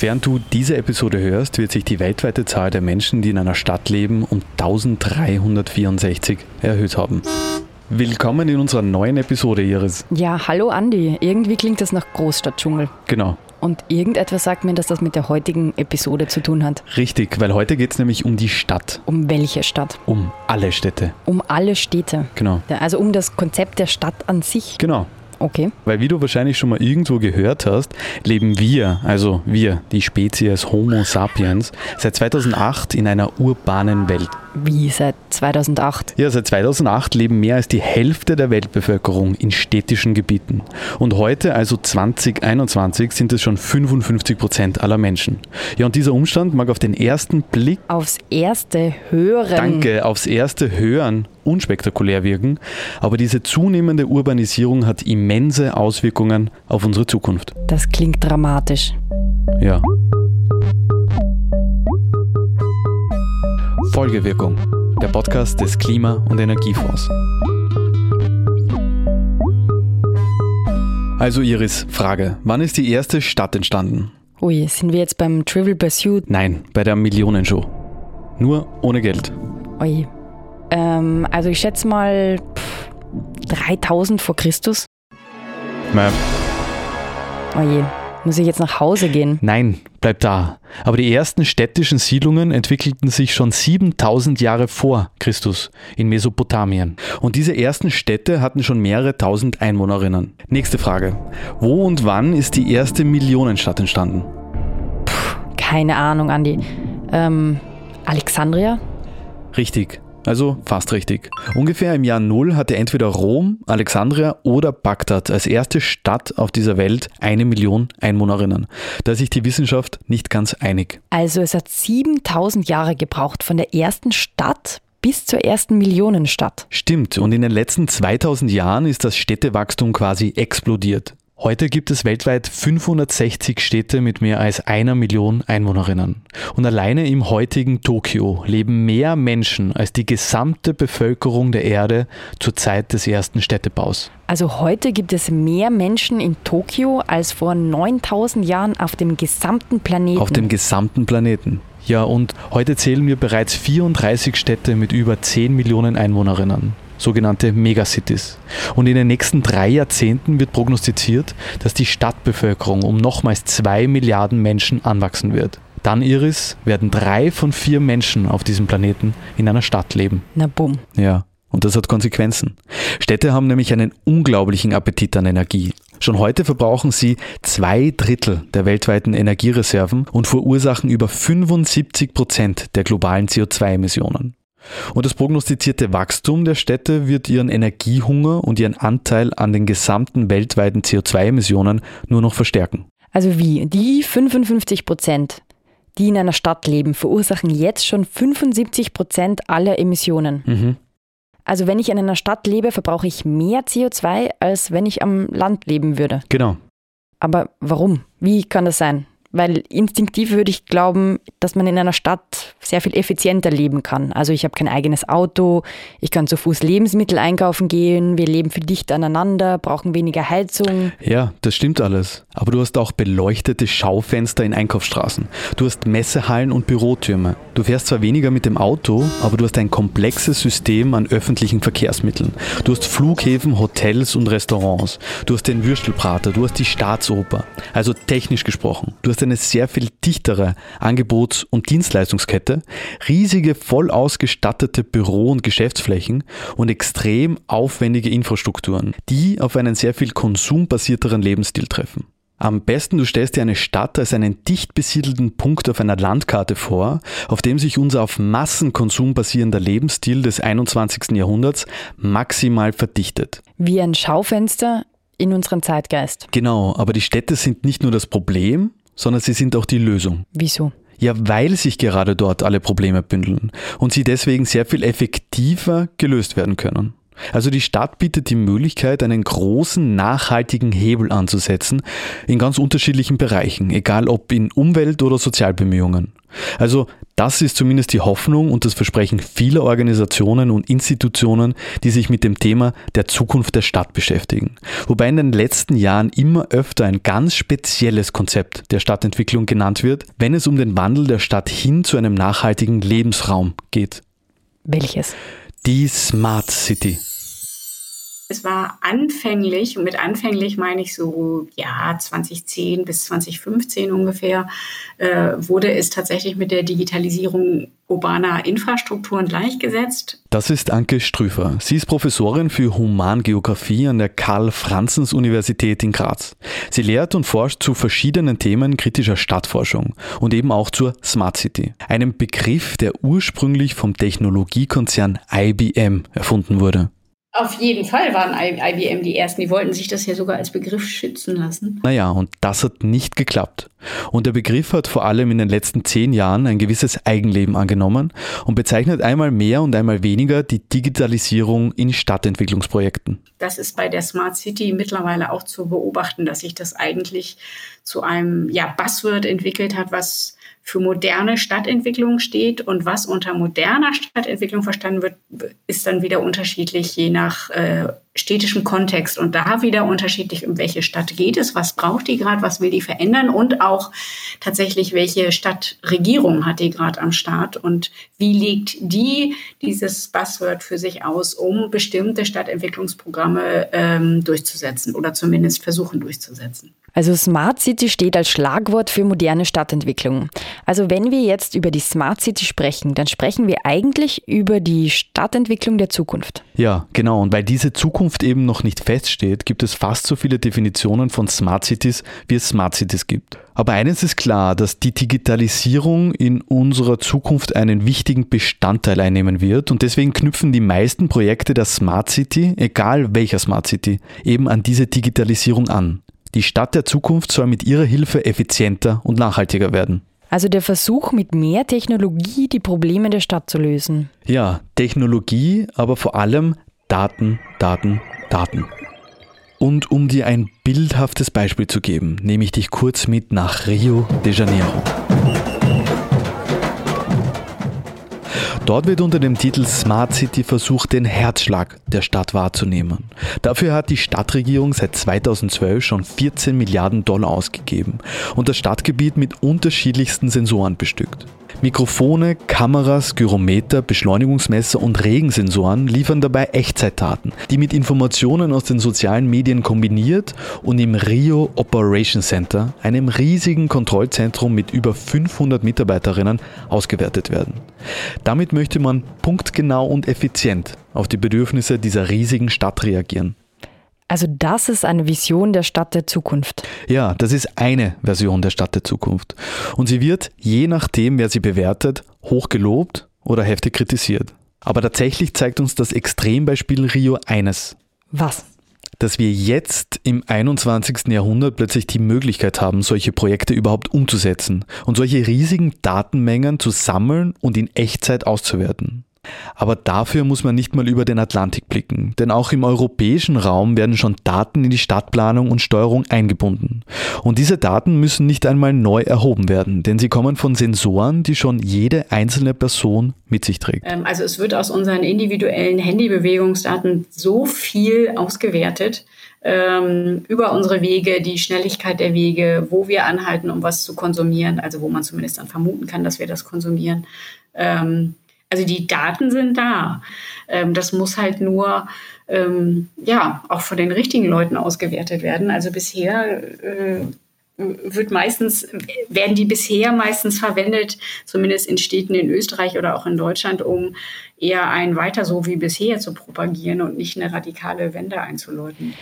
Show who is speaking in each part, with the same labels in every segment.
Speaker 1: Während du diese Episode hörst, wird sich die weltweite Zahl der Menschen, die in einer Stadt leben, um 1364 erhöht haben. Willkommen in unserer neuen Episode, Iris.
Speaker 2: Ja, hallo Andi. Irgendwie klingt das nach Großstadtdschungel.
Speaker 1: Genau.
Speaker 2: Und irgendetwas sagt mir, dass das mit der heutigen Episode zu tun hat.
Speaker 1: Richtig, weil heute geht es nämlich um die Stadt.
Speaker 2: Um welche Stadt?
Speaker 1: Um alle Städte.
Speaker 2: Um alle Städte.
Speaker 1: Genau.
Speaker 2: Also um das Konzept der Stadt an sich.
Speaker 1: Genau.
Speaker 2: Okay.
Speaker 1: Weil wie du wahrscheinlich schon mal irgendwo gehört hast, leben wir, also wir, die Spezies Homo sapiens, seit 2008 in einer urbanen Welt.
Speaker 2: Wie seit 2008?
Speaker 1: Ja, seit 2008 leben mehr als die Hälfte der Weltbevölkerung in städtischen Gebieten. Und heute, also 2021, sind es schon 55 Prozent aller Menschen. Ja, und dieser Umstand mag auf den ersten Blick.
Speaker 2: Aufs erste Hören.
Speaker 1: Danke, aufs erste Hören unspektakulär wirken, aber diese zunehmende Urbanisierung hat immense Auswirkungen auf unsere Zukunft.
Speaker 2: Das klingt dramatisch.
Speaker 1: Ja. Folgewirkung, der Podcast des Klima- und Energiefonds. Also Iris, Frage, wann ist die erste Stadt entstanden?
Speaker 2: Ui, sind wir jetzt beim Trivial Pursuit?
Speaker 1: Nein, bei der Millionenshow. Nur ohne Geld.
Speaker 2: Ui. Ähm, also ich schätze mal pff, 3000 vor Christus.
Speaker 1: Na,
Speaker 2: Oje, muss ich jetzt nach Hause gehen?
Speaker 1: Nein, bleib da. Aber die ersten städtischen Siedlungen entwickelten sich schon 7000 Jahre vor Christus in Mesopotamien. Und diese ersten Städte hatten schon mehrere tausend Einwohnerinnen. Nächste Frage. Wo und wann ist die erste Millionenstadt entstanden?
Speaker 2: Keine Ahnung, Andi. Ähm, Alexandria?
Speaker 1: Richtig. Also fast richtig. Ungefähr im Jahr Null hatte entweder Rom, Alexandria oder Bagdad als erste Stadt auf dieser Welt eine Million Einwohnerinnen. Da ist sich die Wissenschaft nicht ganz einig.
Speaker 2: Also es hat 7000 Jahre gebraucht von der ersten Stadt bis zur ersten Millionenstadt.
Speaker 1: Stimmt, und in den letzten 2000 Jahren ist das Städtewachstum quasi explodiert. Heute gibt es weltweit 560 Städte mit mehr als einer Million Einwohnerinnen. Und alleine im heutigen Tokio leben mehr Menschen als die gesamte Bevölkerung der Erde zur Zeit des ersten Städtebaus.
Speaker 2: Also heute gibt es mehr Menschen in Tokio als vor 9000 Jahren auf dem gesamten Planeten.
Speaker 1: Auf dem gesamten Planeten. Ja, und heute zählen wir bereits 34 Städte mit über 10 Millionen Einwohnerinnen sogenannte Megacities. Und in den nächsten drei Jahrzehnten wird prognostiziert, dass die Stadtbevölkerung um nochmals zwei Milliarden Menschen anwachsen wird. Dann, Iris, werden drei von vier Menschen auf diesem Planeten in einer Stadt leben.
Speaker 2: Na bumm.
Speaker 1: Ja, und das hat Konsequenzen. Städte haben nämlich einen unglaublichen Appetit an Energie. Schon heute verbrauchen sie zwei Drittel der weltweiten Energiereserven und verursachen über 75 Prozent der globalen CO2-Emissionen. Und das prognostizierte Wachstum der Städte wird ihren Energiehunger und ihren Anteil an den gesamten weltweiten CO2-Emissionen nur noch verstärken.
Speaker 2: Also wie? Die 55 Prozent, die in einer Stadt leben, verursachen jetzt schon 75 Prozent aller Emissionen.
Speaker 1: Mhm.
Speaker 2: Also wenn ich in einer Stadt lebe, verbrauche ich mehr CO2, als wenn ich am Land leben würde.
Speaker 1: Genau.
Speaker 2: Aber warum? Wie kann das sein? Weil instinktiv würde ich glauben, dass man in einer Stadt sehr viel effizienter leben kann. Also ich habe kein eigenes Auto, ich kann zu Fuß Lebensmittel einkaufen gehen, wir leben viel dichter aneinander, brauchen weniger Heizung.
Speaker 1: Ja, das stimmt alles. Aber du hast auch beleuchtete Schaufenster in Einkaufsstraßen. Du hast Messehallen und Bürotürme. Du fährst zwar weniger mit dem Auto, aber du hast ein komplexes System an öffentlichen Verkehrsmitteln. Du hast Flughäfen, Hotels und Restaurants. Du hast den Würstelprater, du hast die Staatsoper. Also technisch gesprochen. Du hast eine sehr viel dichtere Angebots- und Dienstleistungskette, riesige voll ausgestattete Büro- und Geschäftsflächen und extrem aufwendige Infrastrukturen, die auf einen sehr viel konsumbasierteren Lebensstil treffen. Am besten du stellst dir eine Stadt als einen dicht besiedelten Punkt auf einer Landkarte vor, auf dem sich unser auf Massenkonsum basierender Lebensstil des 21. Jahrhunderts maximal verdichtet.
Speaker 2: Wie ein Schaufenster in unseren Zeitgeist.
Speaker 1: Genau, aber die Städte sind nicht nur das Problem, sondern sie sind auch die Lösung.
Speaker 2: Wieso?
Speaker 1: Ja, weil sich gerade dort alle Probleme bündeln und sie deswegen sehr viel effektiver gelöst werden können. Also die Stadt bietet die Möglichkeit, einen großen, nachhaltigen Hebel anzusetzen in ganz unterschiedlichen Bereichen, egal ob in Umwelt- oder Sozialbemühungen. Also das ist zumindest die Hoffnung und das Versprechen vieler Organisationen und Institutionen, die sich mit dem Thema der Zukunft der Stadt beschäftigen. Wobei in den letzten Jahren immer öfter ein ganz spezielles Konzept der Stadtentwicklung genannt wird, wenn es um den Wandel der Stadt hin zu einem nachhaltigen Lebensraum geht.
Speaker 2: Welches?
Speaker 1: Die Smart City.
Speaker 3: Es war anfänglich, und mit anfänglich meine ich so, ja, 2010 bis 2015 ungefähr, äh, wurde es tatsächlich mit der Digitalisierung urbaner Infrastrukturen gleichgesetzt.
Speaker 1: Das ist Anke Strüfer. Sie ist Professorin für Humangeografie an der Karl-Franzens-Universität in Graz. Sie lehrt und forscht zu verschiedenen Themen kritischer Stadtforschung und eben auch zur Smart City, einem Begriff, der ursprünglich vom Technologiekonzern IBM erfunden wurde.
Speaker 3: Auf jeden Fall waren IBM die Ersten. Die wollten sich das ja sogar als Begriff schützen lassen.
Speaker 1: Naja, und das hat nicht geklappt. Und der Begriff hat vor allem in den letzten zehn Jahren ein gewisses Eigenleben angenommen und bezeichnet einmal mehr und einmal weniger die Digitalisierung in Stadtentwicklungsprojekten.
Speaker 3: Das ist bei der Smart City mittlerweile auch zu beobachten, dass sich das eigentlich zu einem ja, Buzzword entwickelt hat, was für moderne Stadtentwicklung steht und was unter moderner Stadtentwicklung verstanden wird, ist dann wieder unterschiedlich je nach äh, städtischem Kontext und da wieder unterschiedlich, um welche Stadt geht es, was braucht die gerade, was will die verändern und auch tatsächlich, welche Stadtregierung hat die gerade am Start und wie legt die dieses Buzzword für sich aus, um bestimmte Stadtentwicklungsprogramme ähm, durchzusetzen oder zumindest versuchen durchzusetzen.
Speaker 2: Also Smart City steht als Schlagwort für moderne Stadtentwicklung. Also wenn wir jetzt über die Smart City sprechen, dann sprechen wir eigentlich über die Stadtentwicklung der Zukunft.
Speaker 1: Ja, genau. Und weil diese Zukunft eben noch nicht feststeht, gibt es fast so viele Definitionen von Smart Cities, wie es Smart Cities gibt. Aber eines ist klar, dass die Digitalisierung in unserer Zukunft einen wichtigen Bestandteil einnehmen wird und deswegen knüpfen die meisten Projekte der Smart City, egal welcher Smart City, eben an diese Digitalisierung an. Die Stadt der Zukunft soll mit ihrer Hilfe effizienter und nachhaltiger werden.
Speaker 2: Also der Versuch, mit mehr Technologie die Probleme der Stadt zu lösen.
Speaker 1: Ja, Technologie, aber vor allem Daten, Daten, Daten. Und um dir ein bildhaftes Beispiel zu geben, nehme ich dich kurz mit nach Rio de Janeiro. Dort wird unter dem Titel Smart City versucht, den Herzschlag der Stadt wahrzunehmen. Dafür hat die Stadtregierung seit 2012 schon 14 Milliarden Dollar ausgegeben und das Stadtgebiet mit unterschiedlichsten Sensoren bestückt. Mikrofone, Kameras, Gyrometer, Beschleunigungsmesser und Regensensoren liefern dabei Echtzeitdaten, die mit Informationen aus den sozialen Medien kombiniert und im Rio Operation Center, einem riesigen Kontrollzentrum mit über 500 Mitarbeiterinnen, ausgewertet werden. Damit möchte man punktgenau und effizient auf die Bedürfnisse dieser riesigen Stadt reagieren.
Speaker 2: Also das ist eine Vision der Stadt der Zukunft.
Speaker 1: Ja, das ist eine Version der Stadt der Zukunft. Und sie wird, je nachdem, wer sie bewertet, hoch gelobt oder heftig kritisiert. Aber tatsächlich zeigt uns das Extrembeispiel Rio eines.
Speaker 2: Was?
Speaker 1: Dass wir jetzt im 21. Jahrhundert plötzlich die Möglichkeit haben, solche Projekte überhaupt umzusetzen und solche riesigen Datenmengen zu sammeln und in Echtzeit auszuwerten. Aber dafür muss man nicht mal über den Atlantik blicken, denn auch im europäischen Raum werden schon Daten in die Stadtplanung und Steuerung eingebunden. Und diese Daten müssen nicht einmal neu erhoben werden, denn sie kommen von Sensoren, die schon jede einzelne Person mit sich trägt.
Speaker 3: Ähm, also es wird aus unseren individuellen Handybewegungsdaten so viel ausgewertet, ähm, über unsere Wege, die Schnelligkeit der Wege, wo wir anhalten, um was zu konsumieren, also wo man zumindest dann vermuten kann, dass wir das konsumieren. Ähm, also die Daten sind da. Ähm, das muss halt nur ähm, ja auch von den richtigen Leuten ausgewertet werden. Also bisher äh, wird meistens, werden die bisher meistens verwendet, zumindest in Städten in Österreich oder auch in Deutschland, um eher ein weiter so wie bisher zu propagieren und nicht eine radikale Wende einzuläuten.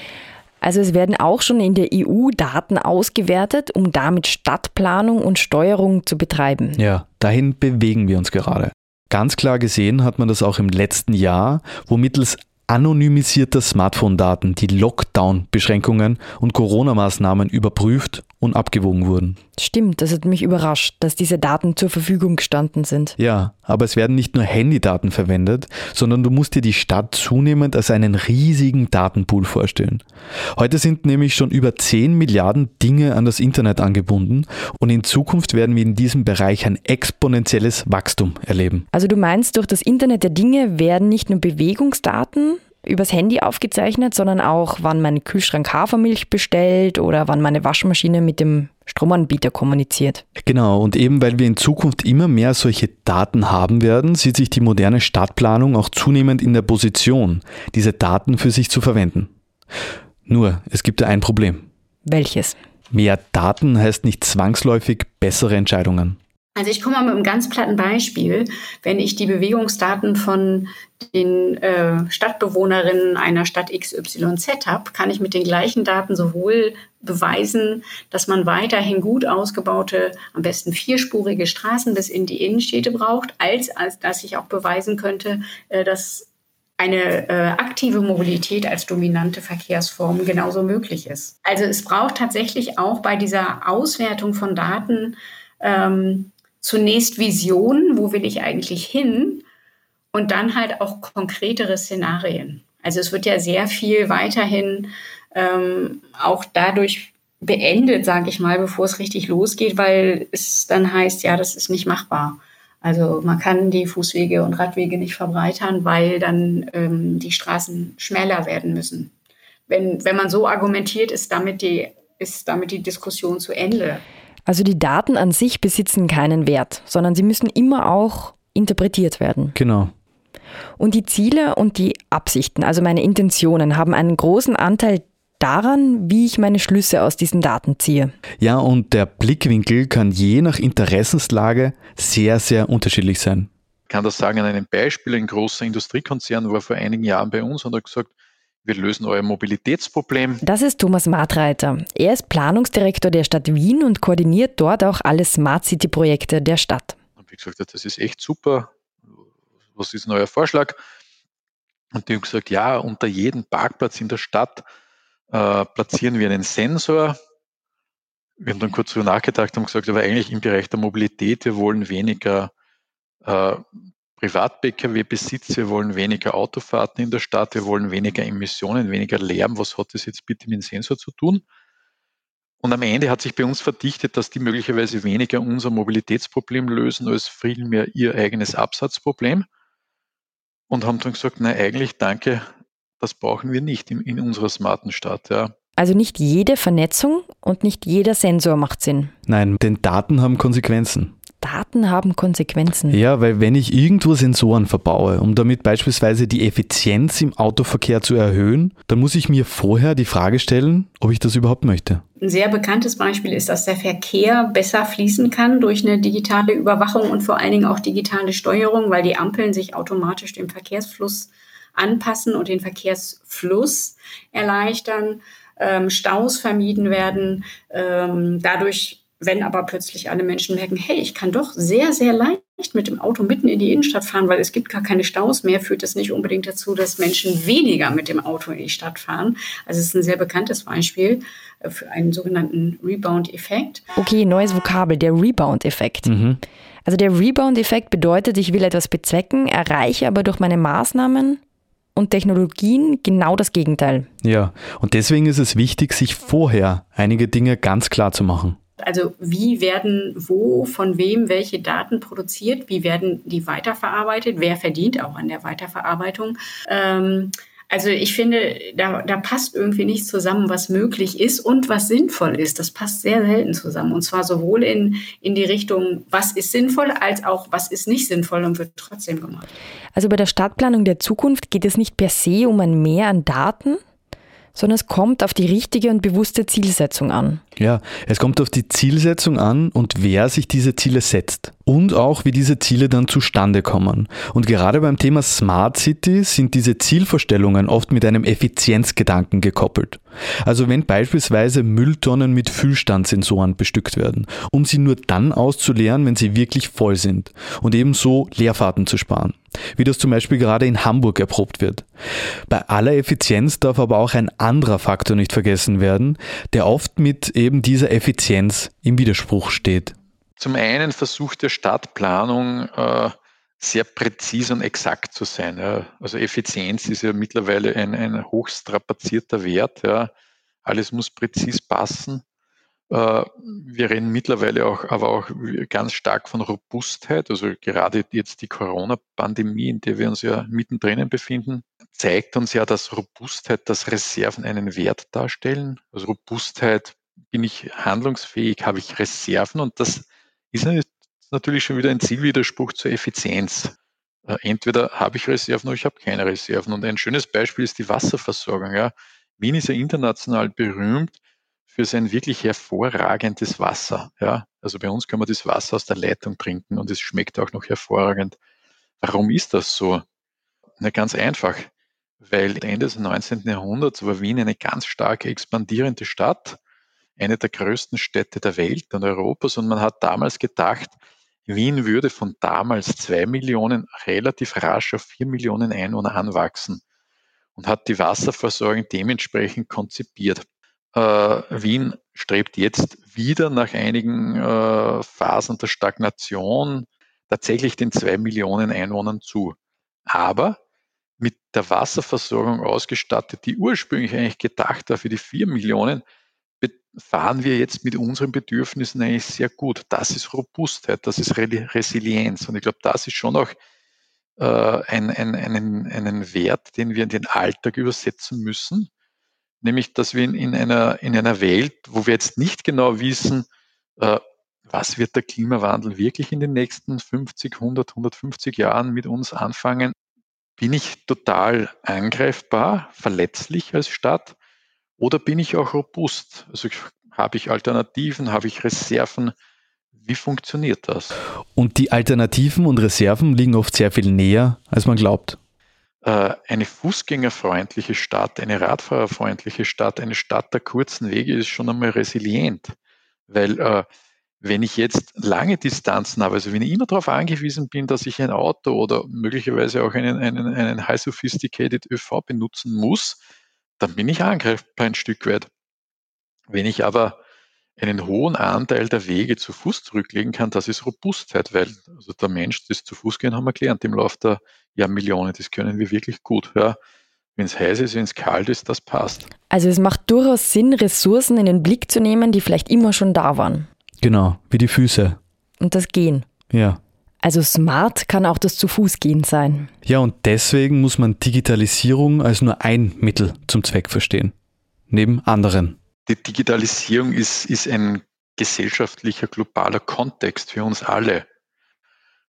Speaker 2: Also es werden auch schon in der EU Daten ausgewertet, um damit Stadtplanung und Steuerung zu betreiben.
Speaker 1: Ja, dahin bewegen wir uns gerade. Ganz klar gesehen hat man das auch im letzten Jahr, wo mittels anonymisierter Smartphone-Daten die Lockdown-Beschränkungen und Corona-Maßnahmen überprüft und abgewogen wurden.
Speaker 2: Stimmt, das hat mich überrascht, dass diese Daten zur Verfügung gestanden sind.
Speaker 1: Ja, aber es werden nicht nur Handydaten verwendet, sondern du musst dir die Stadt zunehmend als einen riesigen Datenpool vorstellen. Heute sind nämlich schon über 10 Milliarden Dinge an das Internet angebunden und in Zukunft werden wir in diesem Bereich ein exponentielles Wachstum erleben.
Speaker 2: Also du meinst, durch das Internet der Dinge werden nicht nur Bewegungsdaten, übers Handy aufgezeichnet, sondern auch, wann mein Kühlschrank Hafermilch bestellt oder wann meine Waschmaschine mit dem Stromanbieter kommuniziert.
Speaker 1: Genau, und eben weil wir in Zukunft immer mehr solche Daten haben werden, sieht sich die moderne Stadtplanung auch zunehmend in der Position, diese Daten für sich zu verwenden. Nur, es gibt ja ein Problem.
Speaker 2: Welches?
Speaker 1: Mehr Daten heißt nicht zwangsläufig bessere Entscheidungen.
Speaker 3: Also ich komme mal mit einem ganz platten Beispiel. Wenn ich die Bewegungsdaten von den äh, Stadtbewohnerinnen einer Stadt XYZ habe, kann ich mit den gleichen Daten sowohl beweisen, dass man weiterhin gut ausgebaute, am besten vierspurige Straßen bis in die Innenstädte braucht, als, als dass ich auch beweisen könnte, äh, dass eine äh, aktive Mobilität als dominante Verkehrsform genauso möglich ist. Also es braucht tatsächlich auch bei dieser Auswertung von Daten ähm, zunächst Visionen, wo will ich eigentlich hin und dann halt auch konkretere Szenarien. Also es wird ja sehr viel weiterhin ähm, auch dadurch beendet, sage ich mal, bevor es richtig losgeht, weil es dann heißt, ja, das ist nicht machbar. Also man kann die Fußwege und Radwege nicht verbreitern, weil dann ähm, die Straßen schmäler werden müssen. Wenn, wenn man so argumentiert, ist damit die, ist damit die Diskussion zu Ende.
Speaker 2: Also die Daten an sich besitzen keinen Wert, sondern sie müssen immer auch interpretiert werden.
Speaker 1: Genau.
Speaker 2: Und die Ziele und die Absichten, also meine Intentionen, haben einen großen Anteil daran, wie ich meine Schlüsse aus diesen Daten ziehe.
Speaker 1: Ja, und der Blickwinkel kann je nach Interessenslage sehr, sehr unterschiedlich sein.
Speaker 4: Ich kann das sagen an einem Beispiel. Ein großer Industriekonzern war vor einigen Jahren bei uns und hat gesagt, wir lösen euer Mobilitätsproblem.
Speaker 2: Das ist Thomas Martreiter. Er ist Planungsdirektor der Stadt Wien und koordiniert dort auch alle Smart City-Projekte der Stadt.
Speaker 4: Und wie gesagt, das ist echt super. Was ist ein neuer Vorschlag? Und die haben gesagt, ja, unter jedem Parkplatz in der Stadt äh, platzieren wir einen Sensor. Wir haben dann kurz darüber nachgedacht und gesagt, aber eigentlich im Bereich der Mobilität, wir wollen weniger äh, Privat-Pkw-Besitz, wir wollen weniger Autofahrten in der Stadt, wir wollen weniger Emissionen, weniger Lärm. Was hat das jetzt bitte mit dem Sensor zu tun? Und am Ende hat sich bei uns verdichtet, dass die möglicherweise weniger unser Mobilitätsproblem lösen, als vielmehr ihr eigenes Absatzproblem. Und haben dann gesagt, nein, eigentlich danke, das brauchen wir nicht in, in unserer smarten Stadt. Ja.
Speaker 2: Also nicht jede Vernetzung und nicht jeder Sensor macht Sinn.
Speaker 1: Nein, denn Daten haben Konsequenzen.
Speaker 2: Daten haben Konsequenzen.
Speaker 1: Ja, weil wenn ich irgendwo Sensoren verbaue, um damit beispielsweise die Effizienz im Autoverkehr zu erhöhen, dann muss ich mir vorher die Frage stellen, ob ich das überhaupt möchte.
Speaker 3: Ein sehr bekanntes Beispiel ist, dass der Verkehr besser fließen kann durch eine digitale Überwachung und vor allen Dingen auch digitale Steuerung, weil die Ampeln sich automatisch dem Verkehrsfluss anpassen und den Verkehrsfluss erleichtern, ähm, Staus vermieden werden, ähm, dadurch wenn aber plötzlich alle Menschen merken, hey, ich kann doch sehr, sehr leicht mit dem Auto mitten in die Innenstadt fahren, weil es gibt gar keine Staus mehr, führt das nicht unbedingt dazu, dass Menschen weniger mit dem Auto in die Stadt fahren. Also es ist ein sehr bekanntes Beispiel äh, für einen sogenannten Rebound-Effekt.
Speaker 2: Okay, neues Vokabel, der Rebound-Effekt. Mhm. Also der Rebound-Effekt bedeutet, ich will etwas bezwecken, erreiche aber durch meine Maßnahmen und Technologien genau das Gegenteil.
Speaker 1: Ja, und deswegen ist es wichtig, sich vorher einige Dinge ganz klar zu machen.
Speaker 3: Also wie werden wo, von wem welche Daten produziert, wie werden die weiterverarbeitet, wer verdient auch an der Weiterverarbeitung. Ähm, also ich finde, da, da passt irgendwie nicht zusammen, was möglich ist und was sinnvoll ist. Das passt sehr selten zusammen. Und zwar sowohl in, in die Richtung, was ist sinnvoll, als auch, was ist nicht sinnvoll und wird trotzdem gemacht.
Speaker 2: Also bei der Stadtplanung der Zukunft geht es nicht per se um ein Mehr an Daten, sondern es kommt auf die richtige und bewusste Zielsetzung an.
Speaker 1: Ja, es kommt auf die Zielsetzung an und wer sich diese Ziele setzt. Und auch, wie diese Ziele dann zustande kommen. Und gerade beim Thema Smart City sind diese Zielvorstellungen oft mit einem Effizienzgedanken gekoppelt. Also wenn beispielsweise Mülltonnen mit Füllstandsensoren bestückt werden, um sie nur dann auszuleeren, wenn sie wirklich voll sind und ebenso Leerfahrten zu sparen, wie das zum Beispiel gerade in Hamburg erprobt wird. Bei aller Effizienz darf aber auch ein anderer Faktor nicht vergessen werden, der oft mit eben dieser Effizienz im Widerspruch steht.
Speaker 4: Zum einen versucht der Stadtplanung äh, sehr präzise und exakt zu sein. Also Effizienz ist ja mittlerweile ein, ein hochstrapazierter Wert. Alles muss präzis passen. Äh, wir reden mittlerweile auch, aber auch ganz stark von Robustheit. Also gerade jetzt die Corona-Pandemie, in der wir uns ja mittendrin befinden, zeigt uns ja, dass Robustheit, dass Reserven einen Wert darstellen. Also Robustheit, bin ich handlungsfähig, habe ich Reserven und das ist natürlich schon wieder ein Zielwiderspruch zur Effizienz. Äh, entweder habe ich Reserven oder ich habe keine Reserven. Und ein schönes Beispiel ist die Wasserversorgung. Ja. Wien ist ja international berühmt für sein wirklich hervorragendes Wasser. Ja. Also bei uns kann man das Wasser aus der Leitung trinken und es schmeckt auch noch hervorragend. Warum ist das so? Na, ganz einfach, weil Ende des 19. Jahrhunderts war Wien eine ganz stark expandierende Stadt eine der größten Städte der Welt und Europas. Und man hat damals gedacht, Wien würde von damals zwei Millionen relativ rasch auf vier Millionen Einwohner anwachsen und hat die Wasserversorgung dementsprechend konzipiert. Äh, Wien strebt jetzt wieder nach einigen äh, Phasen der Stagnation tatsächlich den zwei Millionen Einwohnern zu. Aber mit der Wasserversorgung ausgestattet, die ursprünglich eigentlich gedacht war für die vier Millionen, fahren wir jetzt mit unseren Bedürfnissen eigentlich sehr gut. Das ist Robustheit, das ist Resilienz. Und ich glaube, das ist schon auch äh, ein, ein, einen, einen Wert, den wir in den Alltag übersetzen müssen. Nämlich, dass wir in, in, einer, in einer Welt, wo wir jetzt nicht genau wissen, äh, was wird der Klimawandel wirklich in den nächsten 50, 100, 150 Jahren mit uns anfangen, bin ich total angreifbar, verletzlich als Stadt oder bin ich auch robust? Also habe ich Alternativen, habe ich Reserven? Wie funktioniert das?
Speaker 1: Und die Alternativen und Reserven liegen oft sehr viel näher, als man glaubt.
Speaker 4: Äh, eine fußgängerfreundliche Stadt, eine radfahrerfreundliche Stadt, eine Stadt der kurzen Wege ist schon einmal resilient. Weil äh, wenn ich jetzt lange Distanzen habe, also wenn ich immer darauf angewiesen bin, dass ich ein Auto oder möglicherweise auch einen, einen, einen high sophisticated ÖV benutzen muss, dann bin ich angreifbar ein Stück weit. Wenn ich aber einen hohen Anteil der Wege zu Fuß zurücklegen kann, das ist Robustheit, weil also der Mensch, das zu Fuß gehen, haben wir gelernt im Laufe der Jahrmillionen, das können wir wirklich gut. Ja. Wenn es heiß ist, wenn es kalt ist, das passt.
Speaker 2: Also es macht durchaus Sinn, Ressourcen in den Blick zu nehmen, die vielleicht immer schon da waren.
Speaker 1: Genau, wie die Füße.
Speaker 2: Und das Gehen.
Speaker 1: Ja.
Speaker 2: Also smart kann auch das zu Fuß gehen sein.
Speaker 1: Ja, und deswegen muss man Digitalisierung als nur ein Mittel zum Zweck verstehen. Neben anderen.
Speaker 4: Die Digitalisierung ist, ist ein gesellschaftlicher, globaler Kontext für uns alle.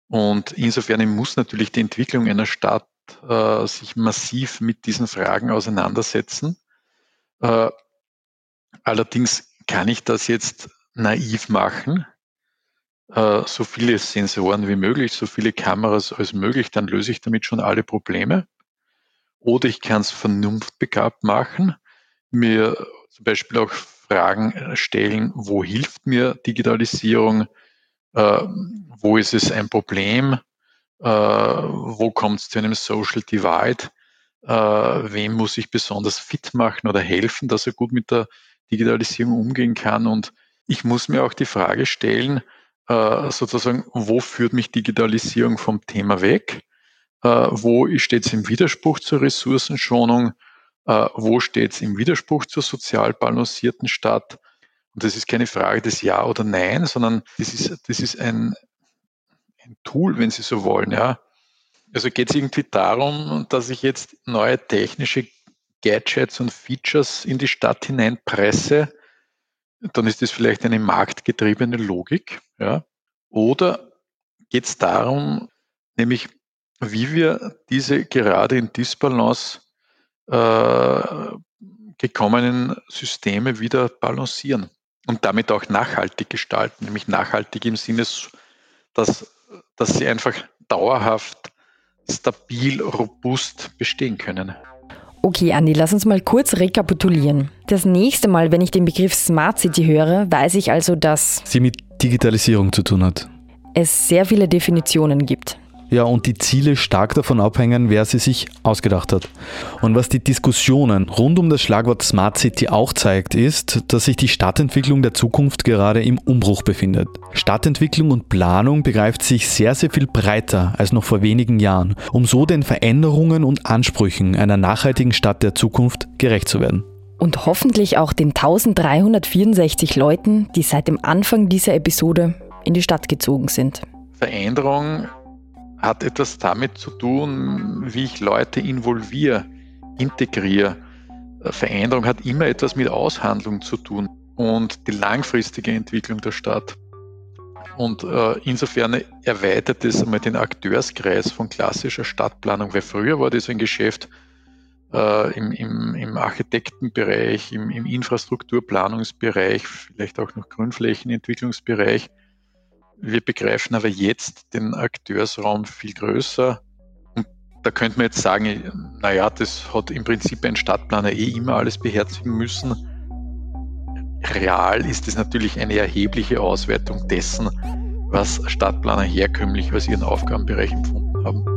Speaker 4: Und insofern muss natürlich die Entwicklung einer Stadt äh, sich massiv mit diesen Fragen auseinandersetzen. Äh, allerdings kann ich das jetzt naiv machen, so viele Sensoren wie möglich, so viele Kameras als möglich, dann löse ich damit schon alle Probleme. Oder ich kann es vernunftbegabt machen, mir zum Beispiel auch Fragen stellen, wo hilft mir Digitalisierung, äh, wo ist es ein Problem, äh, wo kommt es zu einem Social Divide, äh, wem muss ich besonders fit machen oder helfen, dass er gut mit der Digitalisierung umgehen kann. Und ich muss mir auch die Frage stellen, äh, sozusagen, wo führt mich Digitalisierung vom Thema weg? Äh, wo steht es im Widerspruch zur Ressourcenschonung? Äh, wo steht es im Widerspruch zur sozial balancierten Stadt? Und das ist keine Frage des Ja oder Nein, sondern das ist, das ist ein, ein Tool, wenn Sie so wollen. Ja. Also geht es irgendwie darum, dass ich jetzt neue technische Gadgets und Features in die Stadt hineinpresse, dann ist das vielleicht eine marktgetriebene Logik. Ja? Oder geht es darum, nämlich wie wir diese gerade in Disbalance äh, gekommenen Systeme wieder balancieren und damit auch nachhaltig gestalten, nämlich nachhaltig im Sinne dass, dass sie einfach dauerhaft stabil, robust bestehen können.
Speaker 2: Okay, Andi, lass uns mal kurz rekapitulieren. Das nächste Mal, wenn ich den Begriff Smart City höre, weiß ich also, dass
Speaker 1: sie mit Digitalisierung zu tun hat.
Speaker 2: Es sehr viele Definitionen gibt.
Speaker 1: Ja, und die Ziele stark davon abhängen, wer sie sich ausgedacht hat. Und was die Diskussionen rund um das Schlagwort Smart City auch zeigt, ist, dass sich die Stadtentwicklung der Zukunft gerade im Umbruch befindet. Stadtentwicklung und Planung begreift sich sehr, sehr viel breiter als noch vor wenigen Jahren, um so den Veränderungen und Ansprüchen einer nachhaltigen Stadt der Zukunft gerecht zu werden.
Speaker 2: Und hoffentlich auch den 1364 Leuten, die seit dem Anfang dieser Episode in die Stadt gezogen sind.
Speaker 4: Veränderung hat etwas damit zu tun, wie ich Leute involviere, integriere. Veränderung hat immer etwas mit Aushandlung zu tun und die langfristige Entwicklung der Stadt. Und äh, insofern erweitert es einmal den Akteurskreis von klassischer Stadtplanung, weil früher war das ein Geschäft äh, im, im, im, Architektenbereich, im, im Infrastrukturplanungsbereich, vielleicht auch noch Grünflächenentwicklungsbereich wir begreifen aber jetzt den Akteursraum viel größer. Und da könnte man jetzt sagen, naja, das hat im Prinzip ein Stadtplaner eh immer alles beherzigen müssen. Real ist es natürlich eine erhebliche Auswertung dessen, was Stadtplaner herkömmlich als ihren Aufgabenbereich empfunden haben.